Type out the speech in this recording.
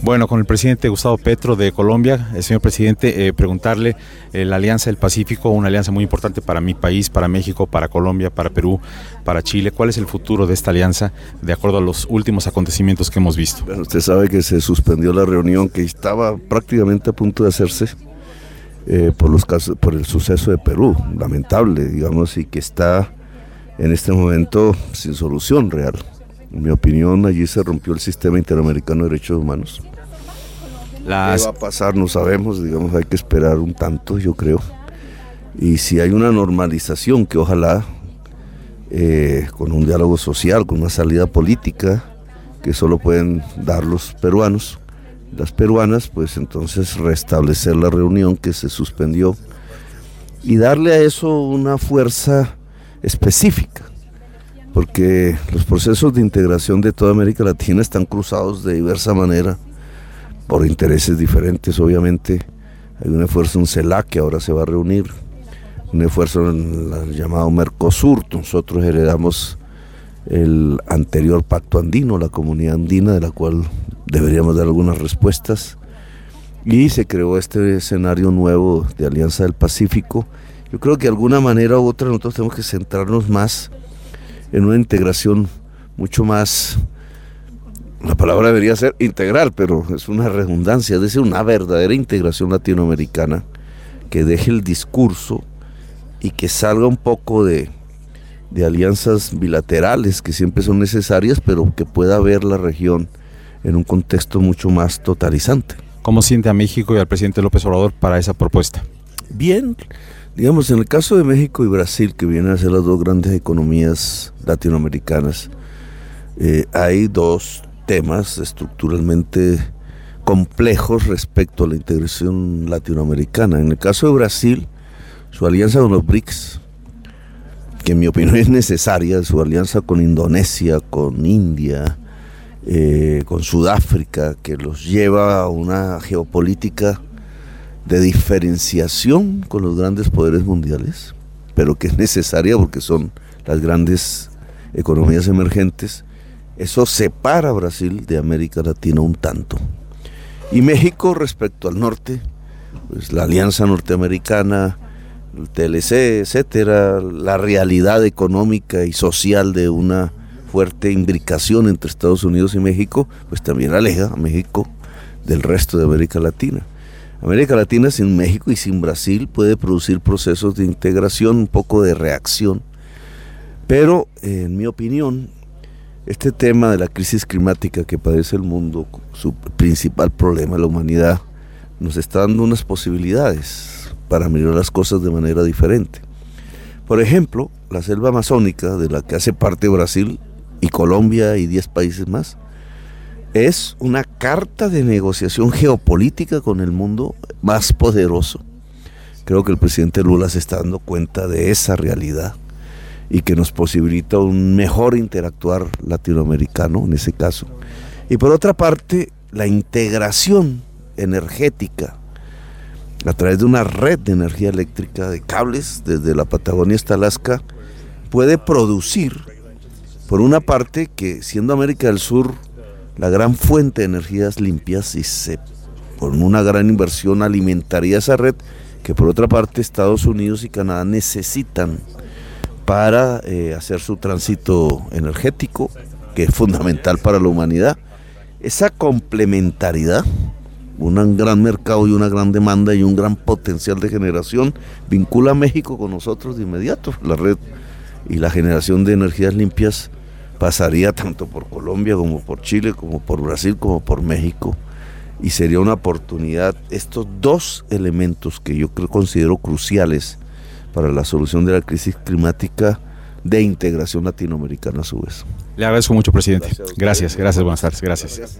Bueno, con el presidente Gustavo Petro de Colombia, el señor presidente, eh, preguntarle eh, la Alianza del Pacífico, una alianza muy importante para mi país, para México, para Colombia, para Perú, para Chile. ¿Cuál es el futuro de esta alianza de acuerdo a los últimos acontecimientos que hemos visto? Bueno, usted sabe que se suspendió la reunión que estaba prácticamente a punto de hacerse eh, por, los casos, por el suceso de Perú, lamentable, digamos, y que está en este momento sin solución real. En mi opinión, allí se rompió el sistema interamericano de derechos humanos. ¿Qué va a pasar? No sabemos, digamos, hay que esperar un tanto, yo creo. Y si hay una normalización, que ojalá eh, con un diálogo social, con una salida política, que solo pueden dar los peruanos, las peruanas, pues entonces restablecer la reunión que se suspendió y darle a eso una fuerza específica porque los procesos de integración de toda América Latina están cruzados de diversa manera, por intereses diferentes, obviamente. Hay un esfuerzo en CELAC que ahora se va a reunir, un esfuerzo en el llamado Mercosur. Nosotros heredamos el anterior pacto andino, la comunidad andina, de la cual deberíamos dar algunas respuestas. Y se creó este escenario nuevo de Alianza del Pacífico. Yo creo que de alguna manera u otra nosotros tenemos que centrarnos más en una integración mucho más, la palabra debería ser integral, pero es una redundancia, es decir, una verdadera integración latinoamericana que deje el discurso y que salga un poco de, de alianzas bilaterales que siempre son necesarias, pero que pueda ver la región en un contexto mucho más totalizante. ¿Cómo siente a México y al presidente López Obrador para esa propuesta? Bien, Digamos, en el caso de México y Brasil, que vienen a ser las dos grandes economías latinoamericanas, eh, hay dos temas estructuralmente complejos respecto a la integración latinoamericana. En el caso de Brasil, su alianza con los BRICS, que en mi opinión es necesaria, su alianza con Indonesia, con India, eh, con Sudáfrica, que los lleva a una geopolítica de diferenciación con los grandes poderes mundiales, pero que es necesaria porque son las grandes economías emergentes, eso separa a Brasil de América Latina un tanto. Y México respecto al norte, pues la alianza norteamericana, el TLC, etcétera, la realidad económica y social de una fuerte imbricación entre Estados Unidos y México, pues también aleja a México del resto de América Latina. América Latina sin México y sin Brasil puede producir procesos de integración, un poco de reacción. Pero, en mi opinión, este tema de la crisis climática que padece el mundo, su principal problema, la humanidad, nos está dando unas posibilidades para mirar las cosas de manera diferente. Por ejemplo, la selva amazónica, de la que hace parte Brasil y Colombia y 10 países más, es una carta de negociación geopolítica con el mundo más poderoso. Creo que el presidente Lula se está dando cuenta de esa realidad y que nos posibilita un mejor interactuar latinoamericano en ese caso. Y por otra parte, la integración energética a través de una red de energía eléctrica de cables desde la Patagonia hasta Alaska puede producir, por una parte, que siendo América del Sur la gran fuente de energías limpias y se, con una gran inversión alimentaría esa red que por otra parte Estados Unidos y Canadá necesitan para eh, hacer su tránsito energético, que es fundamental para la humanidad. Esa complementariedad, un gran mercado y una gran demanda y un gran potencial de generación, vincula a México con nosotros de inmediato. La red y la generación de energías limpias pasaría tanto por Colombia como por Chile, como por Brasil, como por México. Y sería una oportunidad, estos dos elementos que yo creo, considero cruciales para la solución de la crisis climática de integración latinoamericana a su vez. Le agradezco mucho, presidente. Gracias, gracias, buenas tardes, gracias.